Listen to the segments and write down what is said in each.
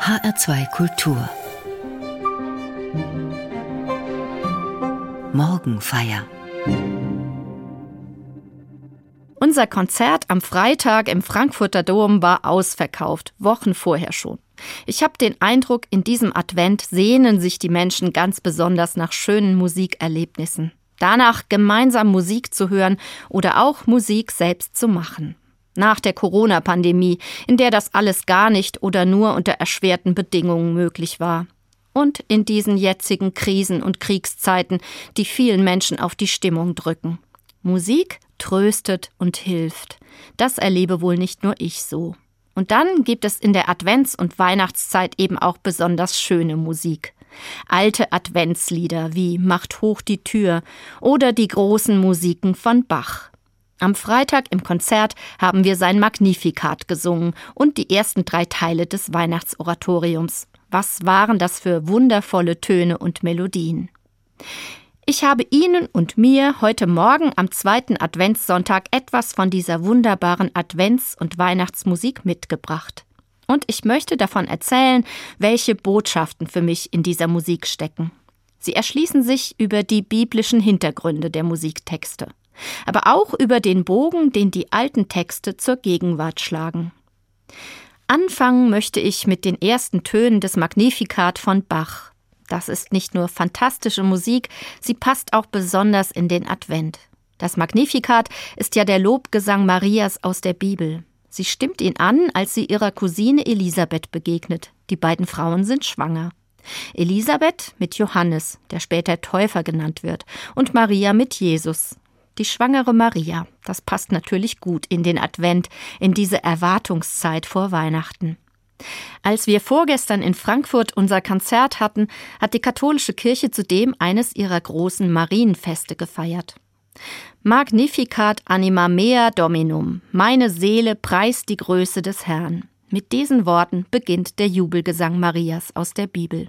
HR2 Kultur Morgenfeier Unser Konzert am Freitag im Frankfurter Dom war ausverkauft, Wochen vorher schon. Ich habe den Eindruck, in diesem Advent sehnen sich die Menschen ganz besonders nach schönen Musikerlebnissen. Danach gemeinsam Musik zu hören oder auch Musik selbst zu machen. Nach der Corona-Pandemie, in der das alles gar nicht oder nur unter erschwerten Bedingungen möglich war. Und in diesen jetzigen Krisen und Kriegszeiten, die vielen Menschen auf die Stimmung drücken. Musik tröstet und hilft. Das erlebe wohl nicht nur ich so. Und dann gibt es in der Advents- und Weihnachtszeit eben auch besonders schöne Musik. Alte Adventslieder wie Macht hoch die Tür oder die großen Musiken von Bach. Am Freitag im Konzert haben wir sein Magnificat gesungen und die ersten drei Teile des Weihnachtsoratoriums. Was waren das für wundervolle Töne und Melodien? Ich habe Ihnen und mir heute Morgen am zweiten Adventssonntag etwas von dieser wunderbaren Advents- und Weihnachtsmusik mitgebracht. Und ich möchte davon erzählen, welche Botschaften für mich in dieser Musik stecken. Sie erschließen sich über die biblischen Hintergründe der Musiktexte, aber auch über den Bogen, den die alten Texte zur Gegenwart schlagen. Anfangen möchte ich mit den ersten Tönen des Magnificat von Bach. Das ist nicht nur fantastische Musik, sie passt auch besonders in den Advent. Das Magnificat ist ja der Lobgesang Marias aus der Bibel. Sie stimmt ihn an, als sie ihrer Cousine Elisabeth begegnet. Die beiden Frauen sind schwanger. Elisabeth mit Johannes, der später Täufer genannt wird, und Maria mit Jesus. Die schwangere Maria, das passt natürlich gut in den Advent, in diese Erwartungszeit vor Weihnachten. Als wir vorgestern in Frankfurt unser Konzert hatten, hat die katholische Kirche zudem eines ihrer großen Marienfeste gefeiert. Magnificat anima mea dominum, meine Seele preist die Größe des Herrn. Mit diesen Worten beginnt der Jubelgesang Marias aus der Bibel.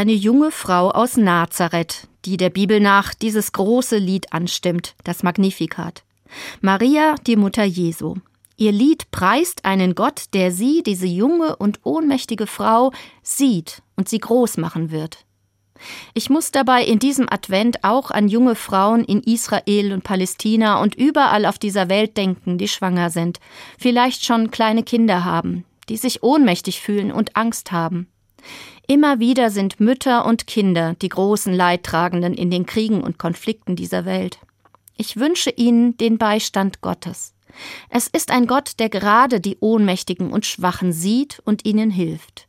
Eine junge Frau aus Nazareth, die der Bibel nach dieses große Lied anstimmt, das Magnificat. Maria, die Mutter Jesu. Ihr Lied preist einen Gott, der sie, diese junge und ohnmächtige Frau, sieht und sie groß machen wird. Ich muss dabei in diesem Advent auch an junge Frauen in Israel und Palästina und überall auf dieser Welt denken, die schwanger sind, vielleicht schon kleine Kinder haben, die sich ohnmächtig fühlen und Angst haben. Immer wieder sind Mütter und Kinder die großen Leidtragenden in den Kriegen und Konflikten dieser Welt. Ich wünsche ihnen den Beistand Gottes. Es ist ein Gott, der gerade die Ohnmächtigen und Schwachen sieht und ihnen hilft.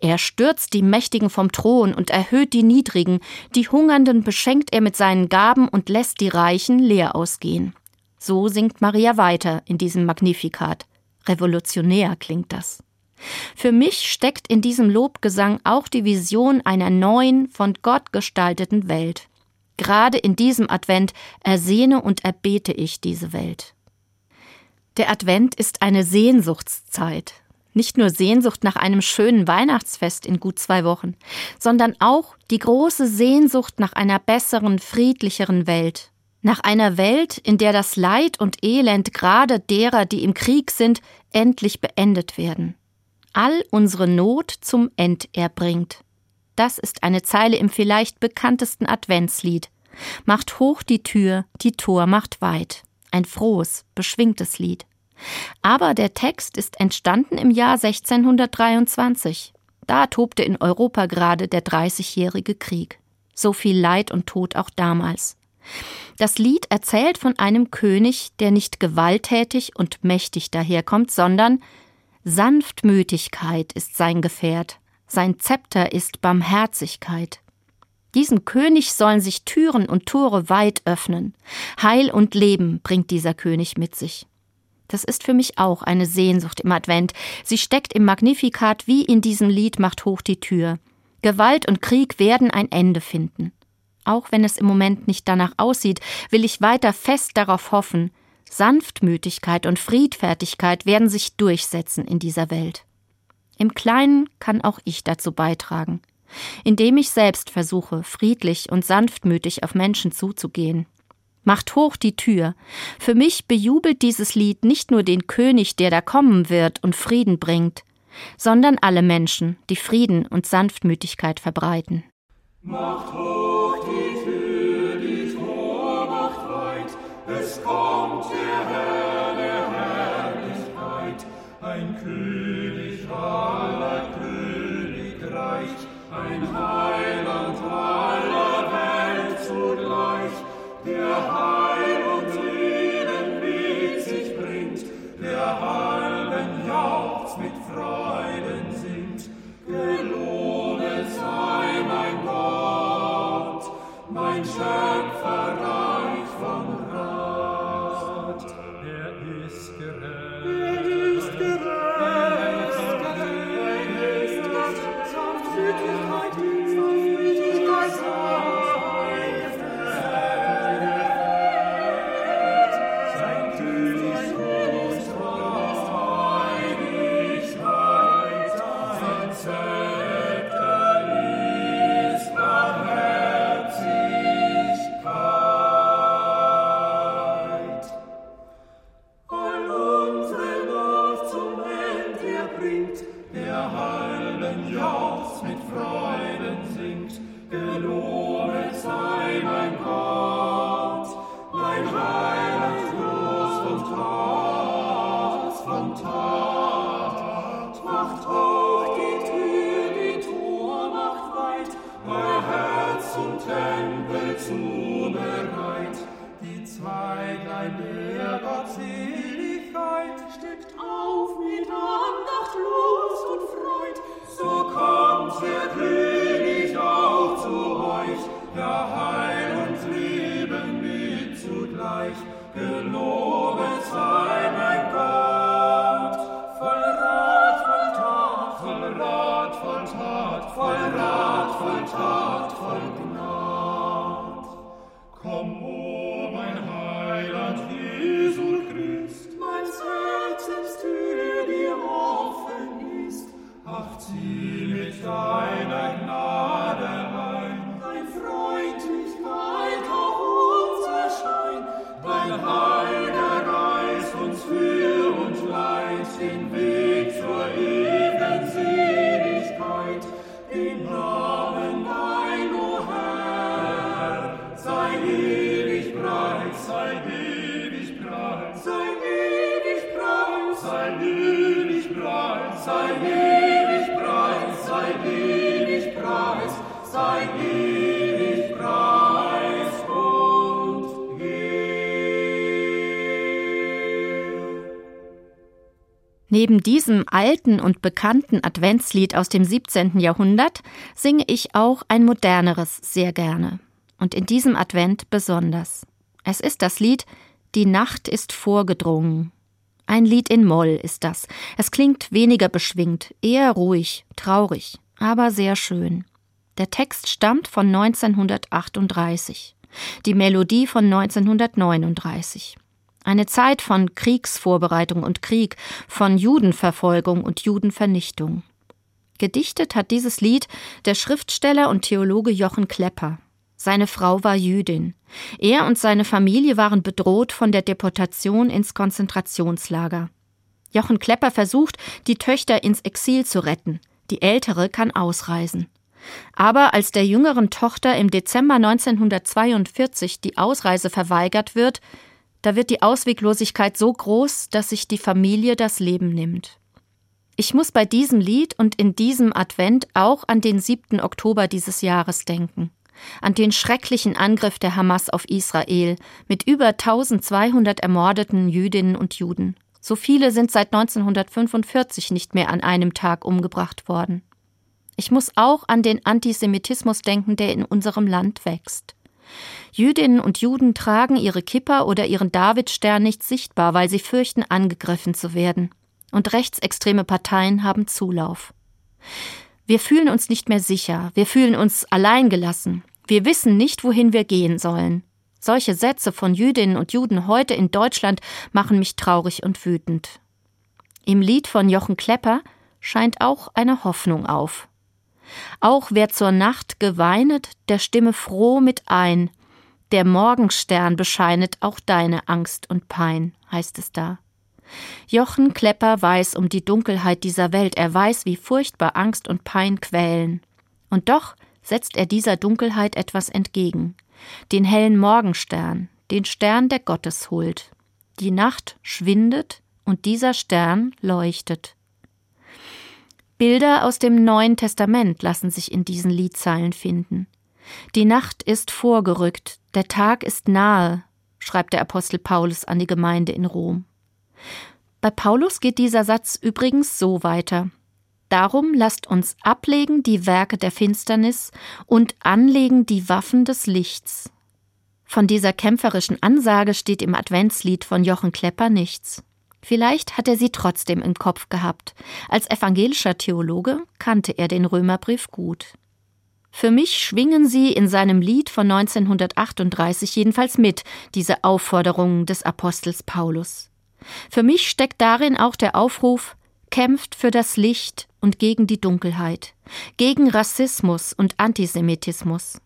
Er stürzt die Mächtigen vom Thron und erhöht die Niedrigen, die Hungernden beschenkt er mit seinen Gaben und lässt die Reichen leer ausgehen. So singt Maria weiter in diesem Magnifikat. Revolutionär klingt das. Für mich steckt in diesem Lobgesang auch die Vision einer neuen, von Gott gestalteten Welt. Gerade in diesem Advent ersehne und erbete ich diese Welt. Der Advent ist eine Sehnsuchtszeit. Nicht nur Sehnsucht nach einem schönen Weihnachtsfest in gut zwei Wochen, sondern auch die große Sehnsucht nach einer besseren, friedlicheren Welt. Nach einer Welt, in der das Leid und Elend gerade derer, die im Krieg sind, endlich beendet werden all unsere Not zum End erbringt. Das ist eine Zeile im vielleicht bekanntesten Adventslied. Macht hoch die Tür, die Tor macht weit. Ein frohes, beschwingtes Lied. Aber der Text ist entstanden im Jahr 1623. Da tobte in Europa gerade der Dreißigjährige Krieg. So viel Leid und Tod auch damals. Das Lied erzählt von einem König, der nicht gewalttätig und mächtig daherkommt, sondern Sanftmütigkeit ist sein Gefährt, sein Zepter ist Barmherzigkeit. Diesem König sollen sich Türen und Tore weit öffnen. Heil und Leben bringt dieser König mit sich. Das ist für mich auch eine Sehnsucht im Advent. Sie steckt im Magnifikat wie in diesem Lied Macht hoch die Tür. Gewalt und Krieg werden ein Ende finden. Auch wenn es im Moment nicht danach aussieht, will ich weiter fest darauf hoffen, Sanftmütigkeit und Friedfertigkeit werden sich durchsetzen in dieser Welt. Im Kleinen kann auch ich dazu beitragen, indem ich selbst versuche, friedlich und sanftmütig auf Menschen zuzugehen. Macht hoch die Tür. Für mich bejubelt dieses Lied nicht nur den König, der da kommen wird und Frieden bringt, sondern alle Menschen, die Frieden und Sanftmütigkeit verbreiten. Macht hoch die Tür, die Tor macht weit, es kommt Zieh mit deiner Neben diesem alten und bekannten Adventslied aus dem 17. Jahrhundert singe ich auch ein moderneres sehr gerne. Und in diesem Advent besonders. Es ist das Lied Die Nacht ist vorgedrungen. Ein Lied in Moll ist das. Es klingt weniger beschwingt, eher ruhig, traurig, aber sehr schön. Der Text stammt von 1938, die Melodie von 1939. Eine Zeit von Kriegsvorbereitung und Krieg, von Judenverfolgung und Judenvernichtung. Gedichtet hat dieses Lied der Schriftsteller und Theologe Jochen Klepper. Seine Frau war Jüdin. Er und seine Familie waren bedroht von der Deportation ins Konzentrationslager. Jochen Klepper versucht, die Töchter ins Exil zu retten. Die ältere kann ausreisen. Aber als der jüngeren Tochter im Dezember 1942 die Ausreise verweigert wird, da wird die Ausweglosigkeit so groß, dass sich die Familie das Leben nimmt. Ich muss bei diesem Lied und in diesem Advent auch an den 7. Oktober dieses Jahres denken, an den schrecklichen Angriff der Hamas auf Israel mit über 1200 ermordeten Jüdinnen und Juden. So viele sind seit 1945 nicht mehr an einem Tag umgebracht worden. Ich muss auch an den Antisemitismus denken, der in unserem Land wächst. Jüdinnen und Juden tragen ihre Kippa oder ihren Davidstern nicht sichtbar, weil sie fürchten, angegriffen zu werden. Und rechtsextreme Parteien haben Zulauf. Wir fühlen uns nicht mehr sicher, wir fühlen uns alleingelassen, wir wissen nicht, wohin wir gehen sollen. Solche Sätze von Jüdinnen und Juden heute in Deutschland machen mich traurig und wütend. Im Lied von Jochen Klepper scheint auch eine Hoffnung auf. Auch wer zur Nacht geweinet, der stimme froh mit ein. Der Morgenstern bescheinet auch deine Angst und Pein, heißt es da. Jochen Klepper weiß um die Dunkelheit dieser Welt, er weiß, wie furchtbar Angst und Pein quälen. Und doch setzt er dieser Dunkelheit etwas entgegen. Den hellen Morgenstern, den Stern der Gotteshuld. Die Nacht schwindet und dieser Stern leuchtet. Bilder aus dem Neuen Testament lassen sich in diesen Liedzeilen finden. Die Nacht ist vorgerückt, der Tag ist nahe, schreibt der Apostel Paulus an die Gemeinde in Rom. Bei Paulus geht dieser Satz übrigens so weiter. Darum lasst uns ablegen die Werke der Finsternis und anlegen die Waffen des Lichts. Von dieser kämpferischen Ansage steht im Adventslied von Jochen Klepper nichts. Vielleicht hat er sie trotzdem im Kopf gehabt. Als evangelischer Theologe kannte er den Römerbrief gut. Für mich schwingen sie in seinem Lied von 1938 jedenfalls mit, diese Aufforderungen des Apostels Paulus. Für mich steckt darin auch der Aufruf, kämpft für das Licht und gegen die Dunkelheit, gegen Rassismus und Antisemitismus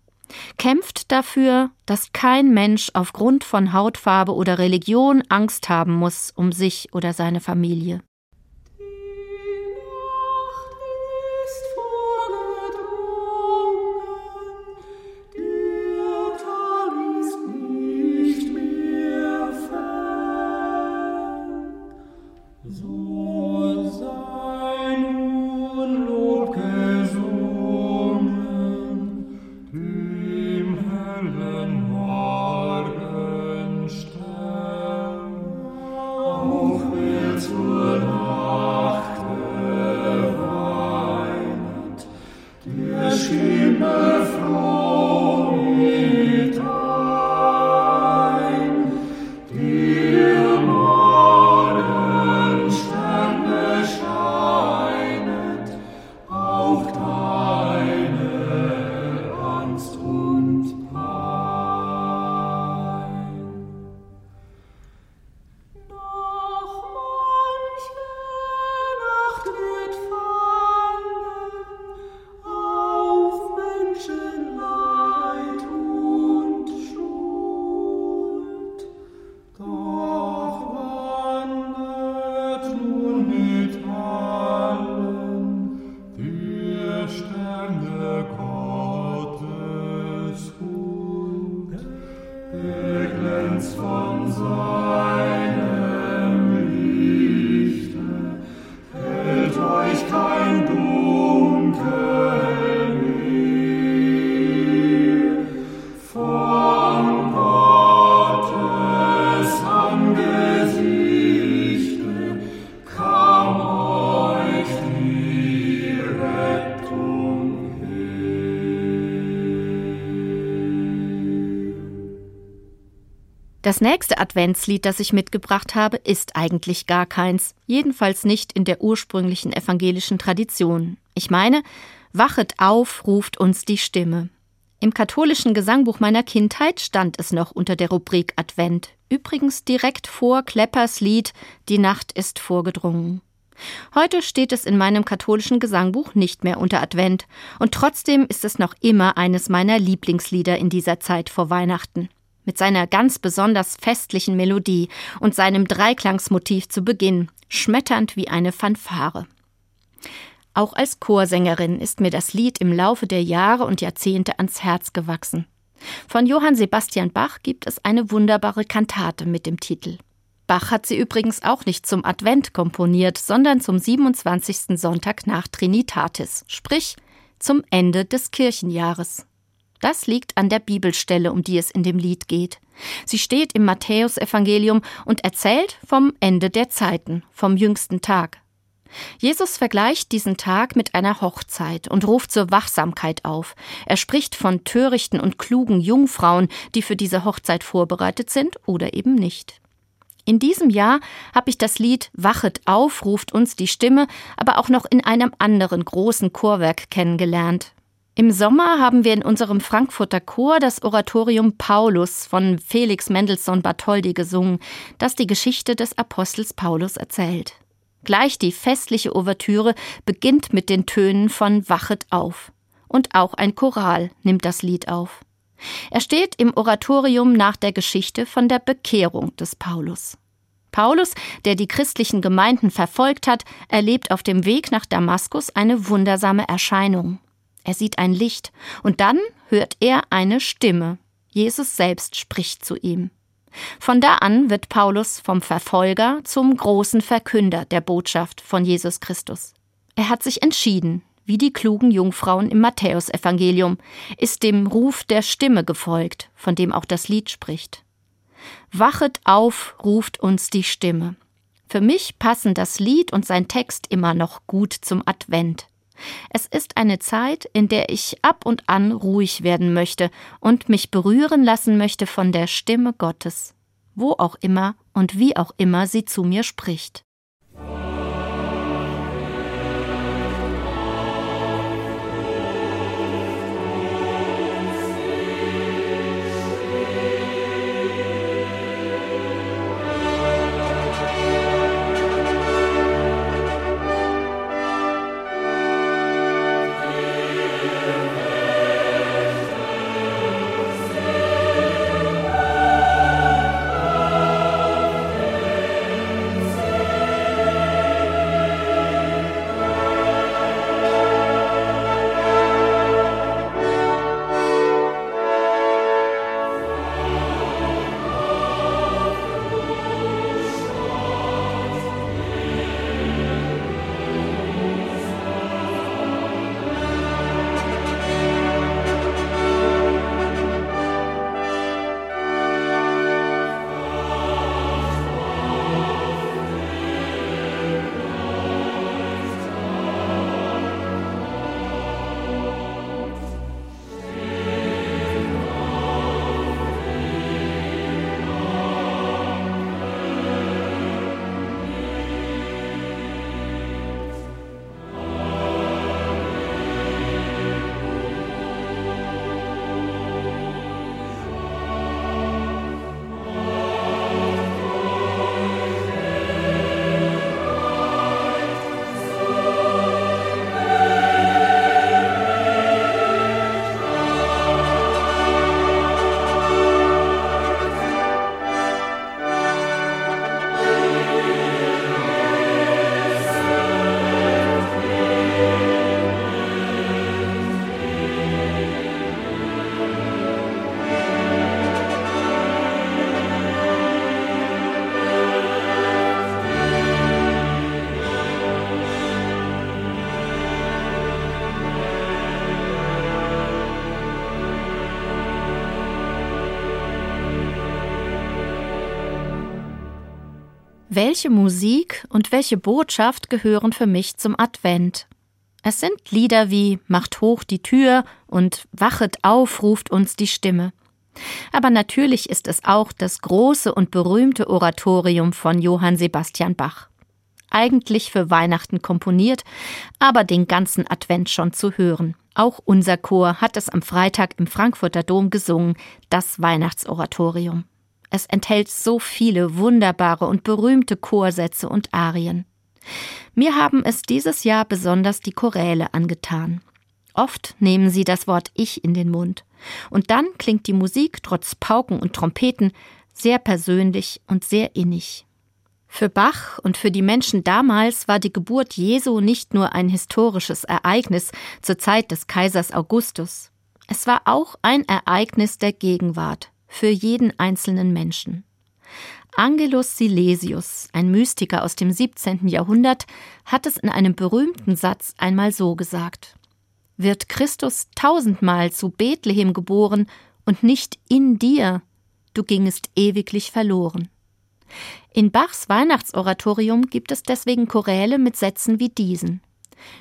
kämpft dafür, dass kein Mensch aufgrund von Hautfarbe oder Religion Angst haben muss um sich oder seine Familie. von Sorgen. Das nächste Adventslied, das ich mitgebracht habe, ist eigentlich gar keins, jedenfalls nicht in der ursprünglichen evangelischen Tradition. Ich meine, Wachet auf, ruft uns die Stimme. Im katholischen Gesangbuch meiner Kindheit stand es noch unter der Rubrik Advent, übrigens direkt vor Kleppers Lied Die Nacht ist vorgedrungen. Heute steht es in meinem katholischen Gesangbuch nicht mehr unter Advent, und trotzdem ist es noch immer eines meiner Lieblingslieder in dieser Zeit vor Weihnachten mit seiner ganz besonders festlichen Melodie und seinem Dreiklangsmotiv zu Beginn, schmetternd wie eine Fanfare. Auch als Chorsängerin ist mir das Lied im Laufe der Jahre und Jahrzehnte ans Herz gewachsen. Von Johann Sebastian Bach gibt es eine wunderbare Kantate mit dem Titel. Bach hat sie übrigens auch nicht zum Advent komponiert, sondern zum 27. Sonntag nach Trinitatis, sprich zum Ende des Kirchenjahres. Das liegt an der Bibelstelle, um die es in dem Lied geht. Sie steht im Matthäusevangelium und erzählt vom Ende der Zeiten, vom jüngsten Tag. Jesus vergleicht diesen Tag mit einer Hochzeit und ruft zur Wachsamkeit auf. Er spricht von törichten und klugen Jungfrauen, die für diese Hochzeit vorbereitet sind oder eben nicht. In diesem Jahr habe ich das Lied Wachet auf, ruft uns die Stimme, aber auch noch in einem anderen großen Chorwerk kennengelernt. Im Sommer haben wir in unserem Frankfurter Chor das Oratorium Paulus von Felix Mendelssohn Bartholdy gesungen, das die Geschichte des Apostels Paulus erzählt. Gleich die festliche Ouvertüre beginnt mit den Tönen von Wachet auf. Und auch ein Choral nimmt das Lied auf. Er steht im Oratorium nach der Geschichte von der Bekehrung des Paulus. Paulus, der die christlichen Gemeinden verfolgt hat, erlebt auf dem Weg nach Damaskus eine wundersame Erscheinung. Er sieht ein Licht und dann hört er eine Stimme. Jesus selbst spricht zu ihm. Von da an wird Paulus vom Verfolger zum großen Verkünder der Botschaft von Jesus Christus. Er hat sich entschieden, wie die klugen Jungfrauen im Matthäusevangelium, ist dem Ruf der Stimme gefolgt, von dem auch das Lied spricht. Wachet auf, ruft uns die Stimme. Für mich passen das Lied und sein Text immer noch gut zum Advent. Es ist eine Zeit, in der ich ab und an ruhig werden möchte und mich berühren lassen möchte von der Stimme Gottes, wo auch immer und wie auch immer sie zu mir spricht. Welche Musik und welche Botschaft gehören für mich zum Advent? Es sind Lieder wie Macht hoch die Tür und Wachet auf, ruft uns die Stimme. Aber natürlich ist es auch das große und berühmte Oratorium von Johann Sebastian Bach. Eigentlich für Weihnachten komponiert, aber den ganzen Advent schon zu hören. Auch unser Chor hat es am Freitag im Frankfurter Dom gesungen, das Weihnachtsoratorium. Es enthält so viele wunderbare und berühmte Chorsätze und Arien. Mir haben es dieses Jahr besonders die Choräle angetan. Oft nehmen sie das Wort Ich in den Mund. Und dann klingt die Musik trotz Pauken und Trompeten sehr persönlich und sehr innig. Für Bach und für die Menschen damals war die Geburt Jesu nicht nur ein historisches Ereignis zur Zeit des Kaisers Augustus. Es war auch ein Ereignis der Gegenwart für jeden einzelnen Menschen. Angelus Silesius, ein Mystiker aus dem 17. Jahrhundert, hat es in einem berühmten Satz einmal so gesagt Wird Christus tausendmal zu Bethlehem geboren und nicht in dir, du gingest ewiglich verloren. In Bachs Weihnachtsoratorium gibt es deswegen Choräle mit Sätzen wie diesen.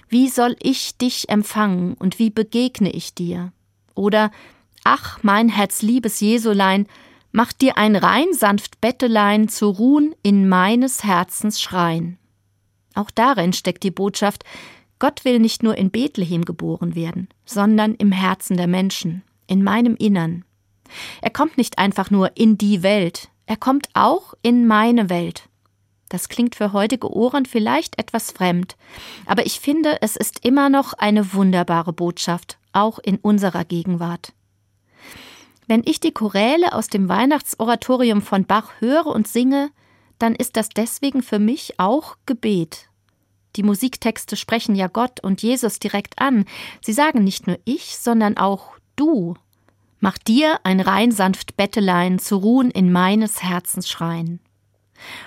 Wie soll ich dich empfangen und wie begegne ich dir? Oder Ach, mein Herzliebes Jesulein, mach dir ein rein sanft Bettelein zu ruhen in meines Herzens Schrein. Auch darin steckt die Botschaft, Gott will nicht nur in Bethlehem geboren werden, sondern im Herzen der Menschen, in meinem Innern. Er kommt nicht einfach nur in die Welt, er kommt auch in meine Welt. Das klingt für heutige Ohren vielleicht etwas fremd, aber ich finde, es ist immer noch eine wunderbare Botschaft, auch in unserer Gegenwart. Wenn ich die Choräle aus dem Weihnachtsoratorium von Bach höre und singe, dann ist das deswegen für mich auch Gebet. Die Musiktexte sprechen ja Gott und Jesus direkt an. Sie sagen nicht nur ich, sondern auch du. Mach dir ein rein sanft Bettelein zu ruhen in meines Herzens Schrein.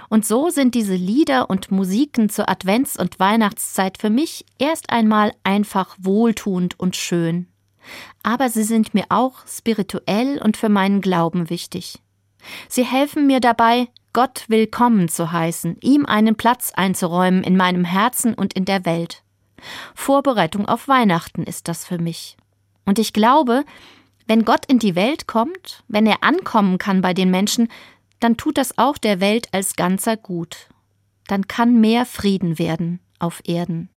Und so sind diese Lieder und Musiken zur Advents- und Weihnachtszeit für mich erst einmal einfach wohltuend und schön aber sie sind mir auch spirituell und für meinen Glauben wichtig. Sie helfen mir dabei, Gott willkommen zu heißen, ihm einen Platz einzuräumen in meinem Herzen und in der Welt. Vorbereitung auf Weihnachten ist das für mich. Und ich glaube, wenn Gott in die Welt kommt, wenn er ankommen kann bei den Menschen, dann tut das auch der Welt als Ganzer gut. Dann kann mehr Frieden werden auf Erden.